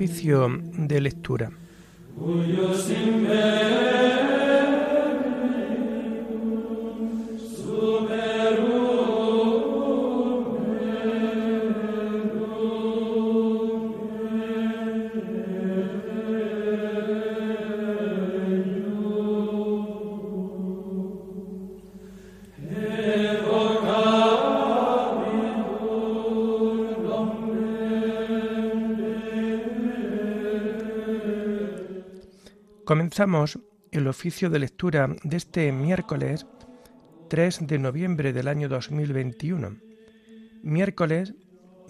Oficio de lectura. Comenzamos el oficio de lectura de este miércoles 3 de noviembre del año 2021, miércoles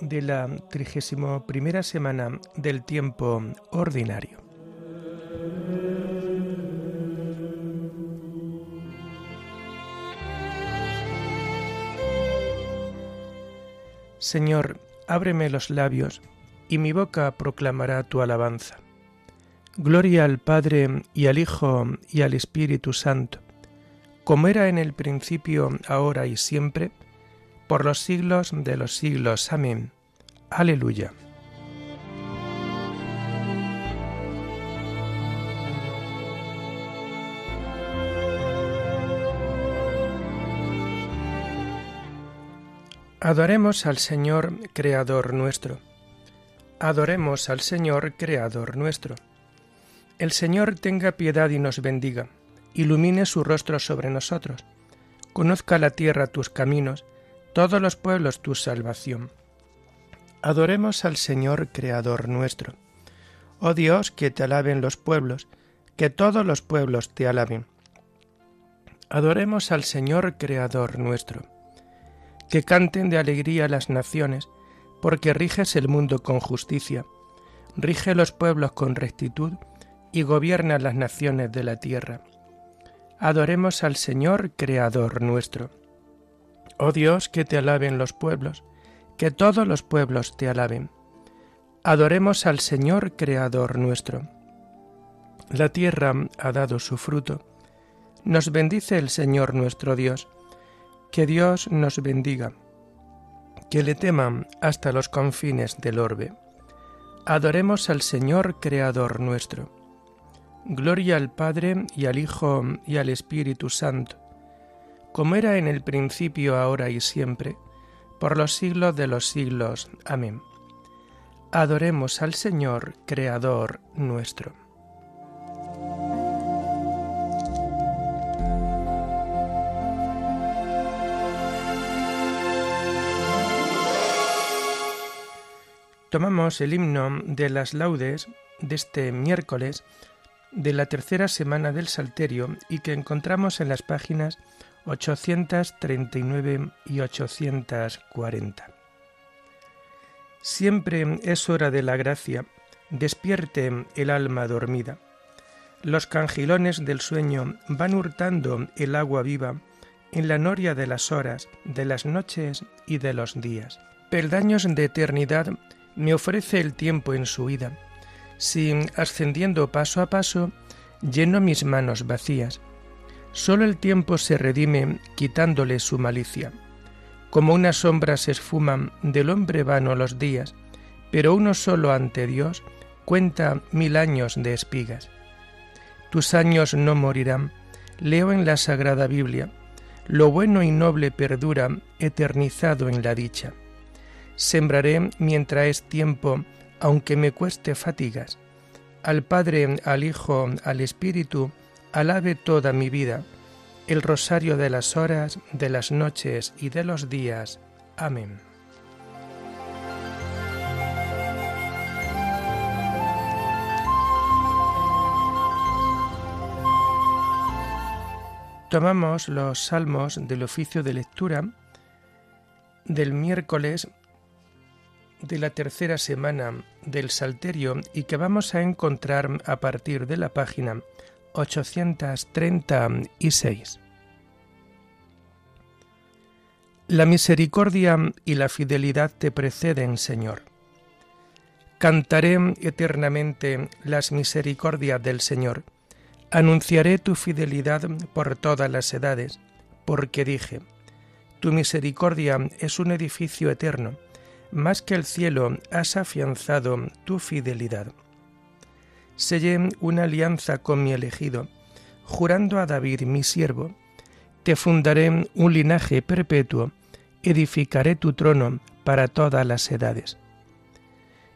de la 31 primera semana del tiempo ordinario. Señor, ábreme los labios, y mi boca proclamará tu alabanza. Gloria al Padre y al Hijo y al Espíritu Santo, como era en el principio, ahora y siempre, por los siglos de los siglos. Amén. Aleluya. Adoremos al Señor, Creador nuestro. Adoremos al Señor, Creador nuestro. El Señor tenga piedad y nos bendiga, ilumine su rostro sobre nosotros, conozca la tierra tus caminos, todos los pueblos tu salvación. Adoremos al Señor Creador nuestro. Oh Dios, que te alaben los pueblos, que todos los pueblos te alaben. Adoremos al Señor Creador nuestro. Que canten de alegría las naciones, porque riges el mundo con justicia, rige los pueblos con rectitud, y gobierna las naciones de la tierra. Adoremos al Señor, Creador nuestro. Oh Dios, que te alaben los pueblos, que todos los pueblos te alaben. Adoremos al Señor, Creador nuestro. La tierra ha dado su fruto. Nos bendice el Señor nuestro Dios. Que Dios nos bendiga. Que le teman hasta los confines del orbe. Adoremos al Señor, Creador nuestro. Gloria al Padre y al Hijo y al Espíritu Santo, como era en el principio, ahora y siempre, por los siglos de los siglos. Amén. Adoremos al Señor, Creador nuestro. Tomamos el himno de las laudes de este miércoles de la tercera semana del Salterio y que encontramos en las páginas 839 y 840. Siempre es hora de la gracia, despierte el alma dormida. Los cangilones del sueño van hurtando el agua viva en la noria de las horas, de las noches y de los días. Peldaños de eternidad me ofrece el tiempo en su ida si, ascendiendo paso a paso, lleno mis manos vacías. Solo el tiempo se redime quitándole su malicia. Como una sombra se esfuman del hombre vano los días, pero uno solo ante Dios cuenta mil años de espigas. Tus años no morirán, leo en la Sagrada Biblia, lo bueno y noble perdura eternizado en la dicha. Sembraré mientras es tiempo aunque me cueste fatigas. Al Padre, al Hijo, al Espíritu, alabe toda mi vida, el rosario de las horas, de las noches y de los días. Amén. Tomamos los salmos del oficio de lectura del miércoles de la tercera semana del Salterio y que vamos a encontrar a partir de la página 836. La misericordia y la fidelidad te preceden, Señor. Cantaré eternamente las misericordias del Señor. Anunciaré tu fidelidad por todas las edades, porque dije, Tu misericordia es un edificio eterno más que el cielo has afianzado tu fidelidad. Sellé una alianza con mi elegido, jurando a David mi siervo, te fundaré un linaje perpetuo, edificaré tu trono para todas las edades.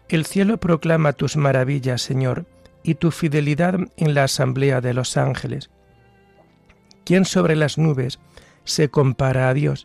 El cielo proclama tus maravillas, Señor, y tu fidelidad en la asamblea de los ángeles. ¿Quién sobre las nubes se compara a Dios?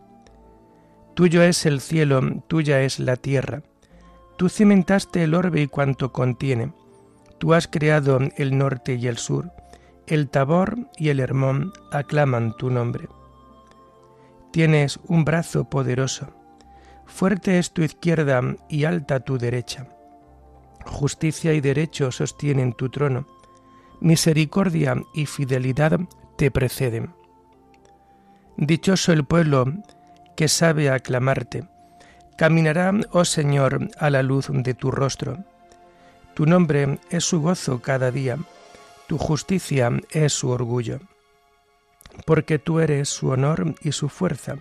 Tuyo es el cielo, tuya es la tierra. Tú cimentaste el orbe y cuanto contiene. Tú has creado el norte y el sur. El Tabor y el Hermón aclaman tu nombre. Tienes un brazo poderoso. Fuerte es tu izquierda y alta tu derecha. Justicia y derecho sostienen tu trono. Misericordia y fidelidad te preceden. Dichoso el pueblo que sabe aclamarte. Caminará, oh Señor, a la luz de tu rostro. Tu nombre es su gozo cada día, tu justicia es su orgullo. Porque tú eres su honor y su fuerza,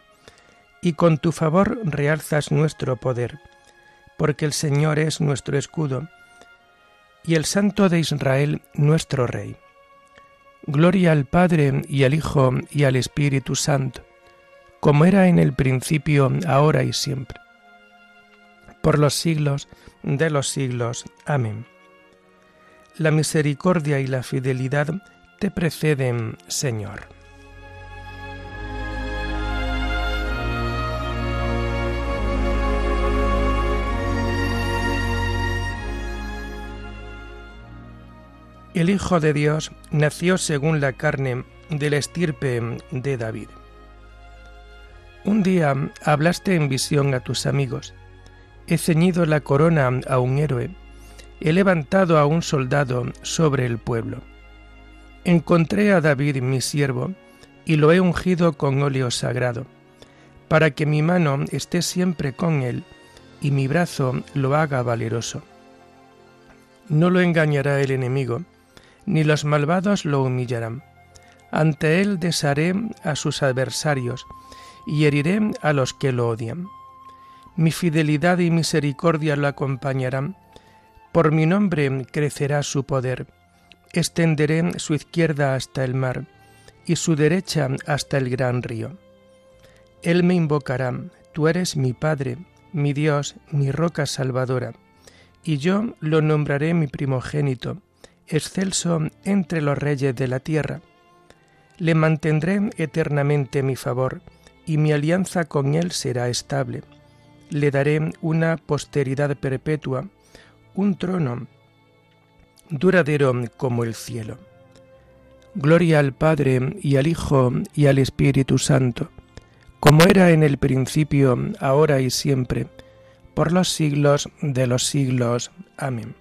y con tu favor realzas nuestro poder, porque el Señor es nuestro escudo, y el Santo de Israel nuestro Rey. Gloria al Padre y al Hijo y al Espíritu Santo como era en el principio, ahora y siempre, por los siglos de los siglos. Amén. La misericordia y la fidelidad te preceden, Señor. El Hijo de Dios nació según la carne de la estirpe de David. Un día hablaste en visión a tus amigos. He ceñido la corona a un héroe. He levantado a un soldado sobre el pueblo. Encontré a David mi siervo y lo he ungido con óleo sagrado, para que mi mano esté siempre con él y mi brazo lo haga valeroso. No lo engañará el enemigo, ni los malvados lo humillarán. Ante él desharé a sus adversarios, y heriré a los que lo odian. Mi fidelidad y misericordia lo acompañarán. Por mi nombre crecerá su poder. Extenderé su izquierda hasta el mar y su derecha hasta el gran río. Él me invocará, tú eres mi Padre, mi Dios, mi roca salvadora, y yo lo nombraré mi primogénito, excelso entre los reyes de la tierra. Le mantendré eternamente mi favor, y mi alianza con él será estable. Le daré una posteridad perpetua, un trono duradero como el cielo. Gloria al Padre y al Hijo y al Espíritu Santo, como era en el principio, ahora y siempre, por los siglos de los siglos. Amén.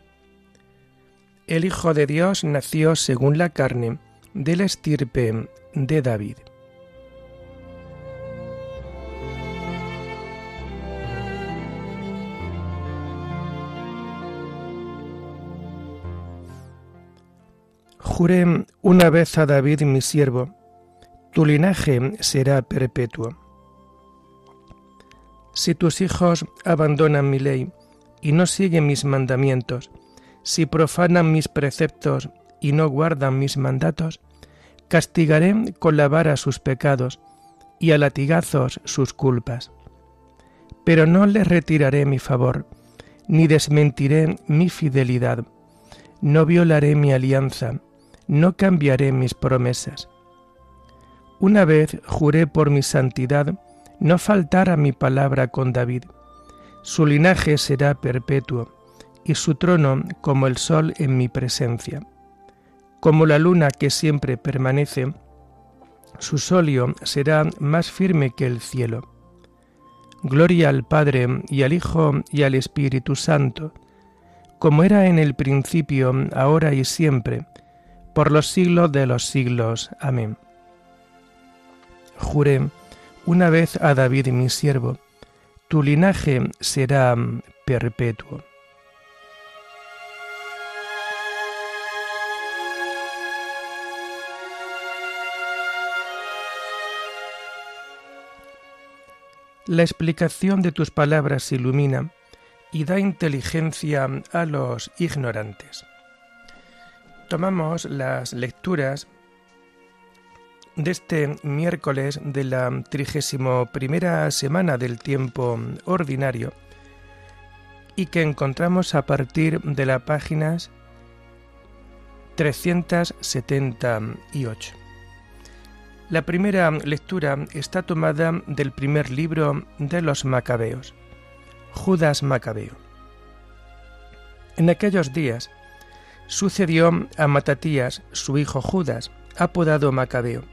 El Hijo de Dios nació según la carne, de la estirpe de David. Juré una vez a David mi siervo, tu linaje será perpetuo. Si tus hijos abandonan mi ley y no siguen mis mandamientos, si profanan mis preceptos y no guardan mis mandatos, castigaré con la vara sus pecados y a latigazos sus culpas. Pero no les retiraré mi favor, ni desmentiré mi fidelidad, no violaré mi alianza, no cambiaré mis promesas. Una vez juré por mi santidad no faltar a mi palabra con David. Su linaje será perpetuo y su trono como el sol en mi presencia. Como la luna que siempre permanece, su solio será más firme que el cielo. Gloria al Padre y al Hijo y al Espíritu Santo, como era en el principio, ahora y siempre, por los siglos de los siglos. Amén. Juré una vez a David mi siervo, tu linaje será perpetuo. La explicación de tus palabras ilumina y da inteligencia a los ignorantes. Tomamos las lecturas de este miércoles de la trigésimo primera semana del tiempo ordinario y que encontramos a partir de las páginas 378. La primera lectura está tomada del primer libro de los Macabeos, Judas Macabeo. En aquellos días sucedió a Matatías, su hijo Judas, apodado Macabeo.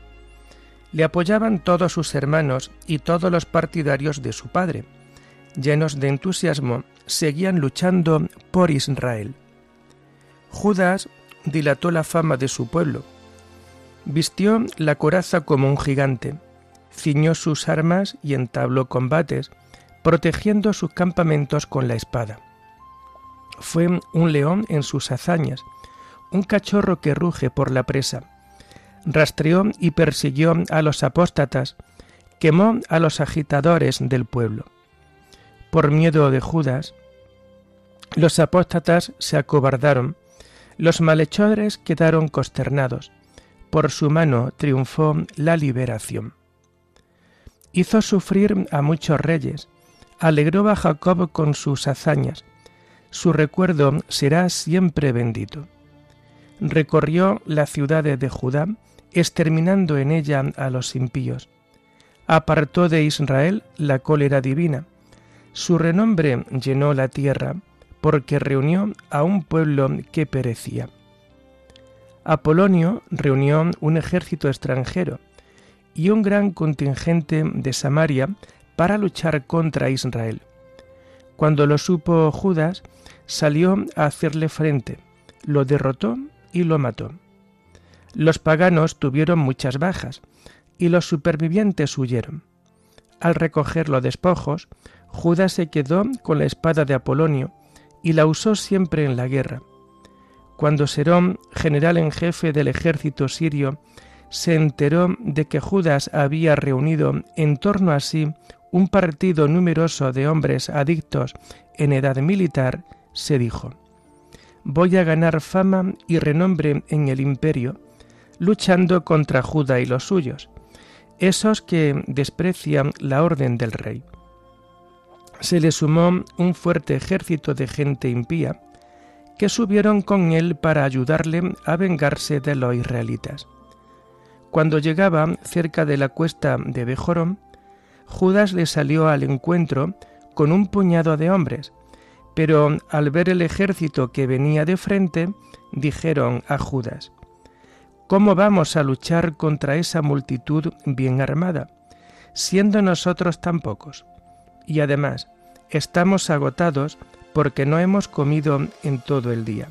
Le apoyaban todos sus hermanos y todos los partidarios de su padre. Llenos de entusiasmo, seguían luchando por Israel. Judas dilató la fama de su pueblo Vistió la coraza como un gigante, ciñó sus armas y entabló combates, protegiendo sus campamentos con la espada. Fue un león en sus hazañas, un cachorro que ruge por la presa. Rastreó y persiguió a los apóstatas, quemó a los agitadores del pueblo. Por miedo de Judas, los apóstatas se acobardaron, los malhechores quedaron consternados, por su mano triunfó la liberación. Hizo sufrir a muchos reyes, alegró a Jacob con sus hazañas, su recuerdo será siempre bendito. Recorrió las ciudades de Judá, exterminando en ella a los impíos. Apartó de Israel la cólera divina. Su renombre llenó la tierra, porque reunió a un pueblo que perecía. Apolonio reunió un ejército extranjero y un gran contingente de Samaria para luchar contra Israel. Cuando lo supo Judas, salió a hacerle frente, lo derrotó y lo mató. Los paganos tuvieron muchas bajas y los supervivientes huyeron. Al recoger los despojos, Judas se quedó con la espada de Apolonio y la usó siempre en la guerra cuando Serón, general en jefe del ejército sirio, se enteró de que Judas había reunido en torno a sí un partido numeroso de hombres adictos en edad militar, se dijo, Voy a ganar fama y renombre en el imperio, luchando contra Judá y los suyos, esos que desprecian la orden del rey. Se le sumó un fuerte ejército de gente impía, que subieron con él para ayudarle a vengarse de los israelitas. Cuando llegaba cerca de la cuesta de Bejorón, Judas le salió al encuentro con un puñado de hombres, pero al ver el ejército que venía de frente, dijeron a Judas, ¿Cómo vamos a luchar contra esa multitud bien armada, siendo nosotros tan pocos? Y además, estamos agotados porque no hemos comido en todo el día.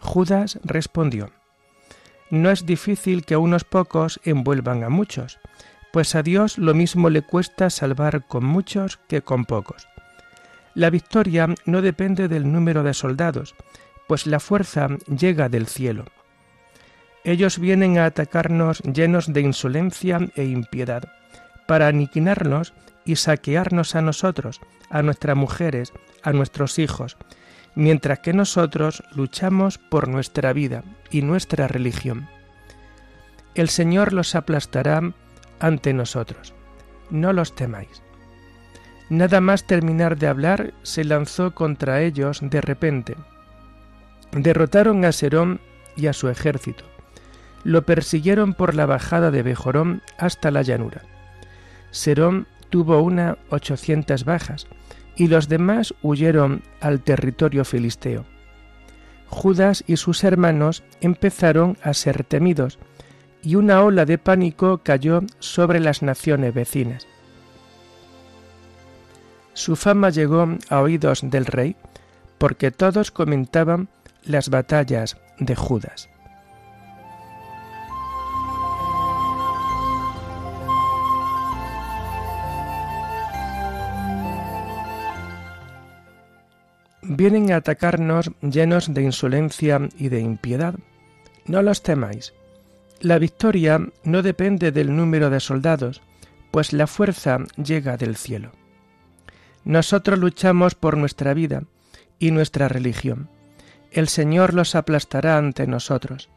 Judas respondió, No es difícil que unos pocos envuelvan a muchos, pues a Dios lo mismo le cuesta salvar con muchos que con pocos. La victoria no depende del número de soldados, pues la fuerza llega del cielo. Ellos vienen a atacarnos llenos de insolencia e impiedad, para aniquilarnos y saquearnos a nosotros, a nuestras mujeres, a nuestros hijos, mientras que nosotros luchamos por nuestra vida y nuestra religión. El Señor los aplastará ante nosotros. No los temáis. Nada más terminar de hablar, se lanzó contra ellos de repente. Derrotaron a Serón y a su ejército. Lo persiguieron por la bajada de Bejorón hasta la llanura. Serón tuvo una ochocientas bajas, y los demás huyeron al territorio filisteo. Judas y sus hermanos empezaron a ser temidos, y una ola de pánico cayó sobre las naciones vecinas. Su fama llegó a oídos del rey porque todos comentaban las batallas de Judas. Vienen a atacarnos llenos de insolencia y de impiedad. No los temáis. La victoria no depende del número de soldados, pues la fuerza llega del cielo. Nosotros luchamos por nuestra vida y nuestra religión. El Señor los aplastará ante nosotros.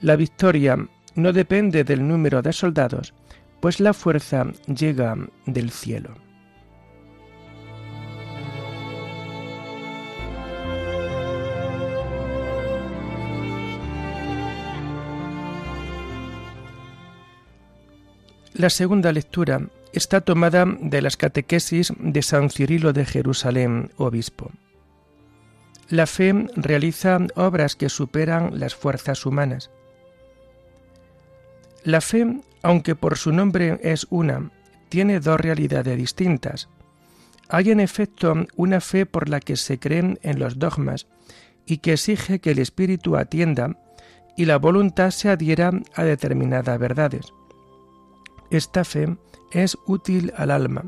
La victoria no depende del número de soldados, pues la fuerza llega del cielo. La segunda lectura está tomada de las catequesis de San Cirilo de Jerusalén, obispo. La fe realiza obras que superan las fuerzas humanas. La fe, aunque por su nombre es una, tiene dos realidades distintas. Hay en efecto una fe por la que se creen en los dogmas y que exige que el espíritu atienda y la voluntad se adhiera a determinadas verdades. Esta fe es útil al alma,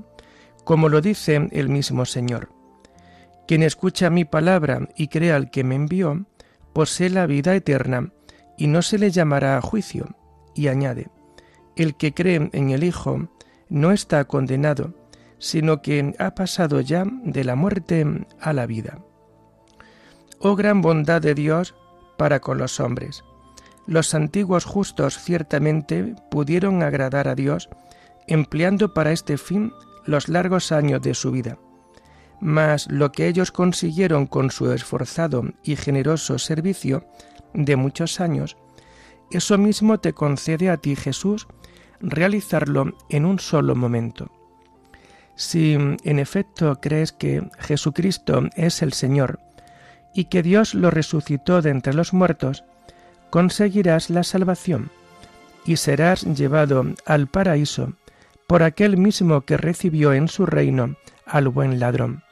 como lo dice el mismo Señor. Quien escucha mi palabra y crea al que me envió, posee la vida eterna y no se le llamará a juicio. Y añade, el que cree en el Hijo no está condenado, sino que ha pasado ya de la muerte a la vida. Oh gran bondad de Dios para con los hombres. Los antiguos justos ciertamente pudieron agradar a Dios empleando para este fin los largos años de su vida. Mas lo que ellos consiguieron con su esforzado y generoso servicio de muchos años, eso mismo te concede a ti Jesús realizarlo en un solo momento. Si en efecto crees que Jesucristo es el Señor y que Dios lo resucitó de entre los muertos, conseguirás la salvación y serás llevado al paraíso por aquel mismo que recibió en su reino al buen ladrón.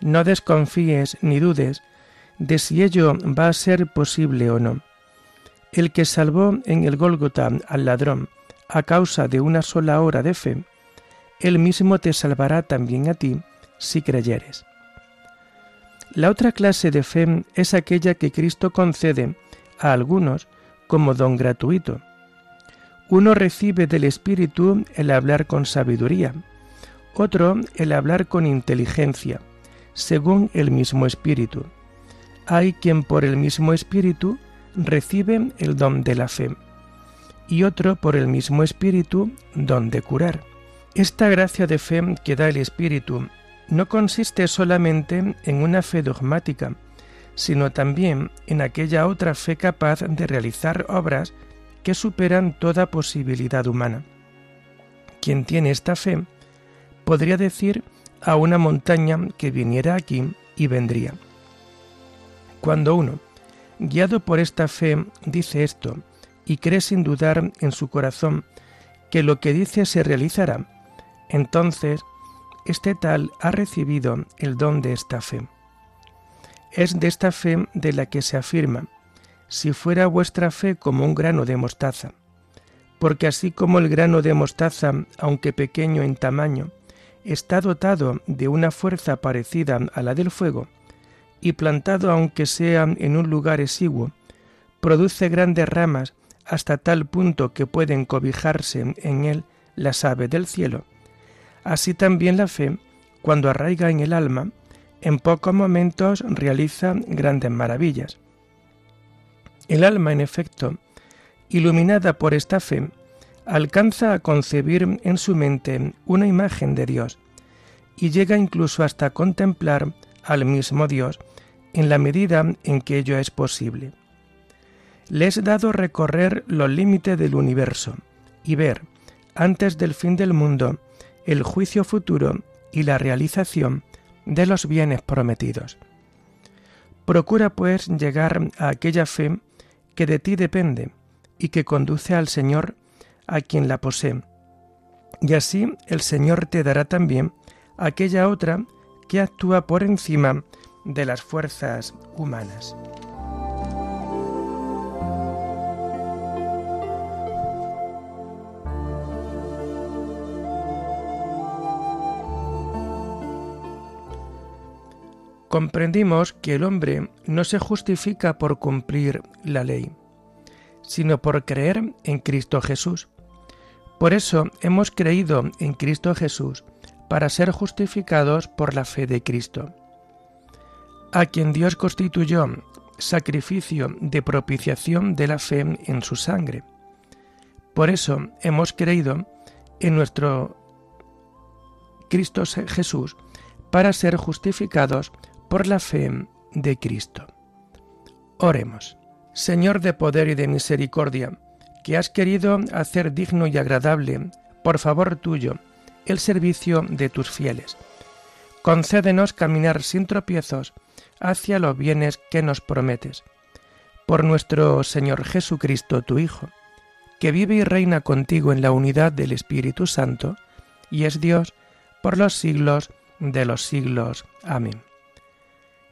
No desconfíes ni dudes de si ello va a ser posible o no. El que salvó en el Gólgota al ladrón a causa de una sola hora de fe, él mismo te salvará también a ti si creyeres. La otra clase de fe es aquella que Cristo concede a algunos como don gratuito, uno recibe del Espíritu el hablar con sabiduría, otro el hablar con inteligencia, según el mismo Espíritu. Hay quien por el mismo Espíritu recibe el don de la fe, y otro por el mismo Espíritu don de curar. Esta gracia de fe que da el Espíritu no consiste solamente en una fe dogmática, sino también en aquella otra fe capaz de realizar obras que superan toda posibilidad humana. Quien tiene esta fe podría decir a una montaña que viniera aquí y vendría. Cuando uno, guiado por esta fe, dice esto y cree sin dudar en su corazón que lo que dice se realizará, entonces este tal ha recibido el don de esta fe. Es de esta fe de la que se afirma, si fuera vuestra fe como un grano de mostaza. Porque así como el grano de mostaza, aunque pequeño en tamaño, está dotado de una fuerza parecida a la del fuego, y plantado aunque sea en un lugar exiguo, produce grandes ramas hasta tal punto que pueden cobijarse en él las aves del cielo. Así también la fe, cuando arraiga en el alma, en pocos momentos realiza grandes maravillas. El alma, en efecto, iluminada por esta fe, alcanza a concebir en su mente una imagen de Dios y llega incluso hasta contemplar al mismo Dios en la medida en que ello es posible. Le es dado recorrer los límites del universo y ver, antes del fin del mundo, el juicio futuro y la realización de los bienes prometidos. Procura pues llegar a aquella fe que de ti depende y que conduce al Señor a quien la posee. Y así el Señor te dará también aquella otra que actúa por encima de las fuerzas humanas. Comprendimos que el hombre no se justifica por cumplir la ley, sino por creer en Cristo Jesús. Por eso hemos creído en Cristo Jesús para ser justificados por la fe de Cristo, a quien Dios constituyó sacrificio de propiciación de la fe en su sangre. Por eso hemos creído en nuestro Cristo Jesús para ser justificados por la fe de Cristo. Oremos. Señor de poder y de misericordia, que has querido hacer digno y agradable, por favor tuyo, el servicio de tus fieles. Concédenos caminar sin tropiezos hacia los bienes que nos prometes. Por nuestro Señor Jesucristo, tu Hijo, que vive y reina contigo en la unidad del Espíritu Santo, y es Dios por los siglos de los siglos. Amén.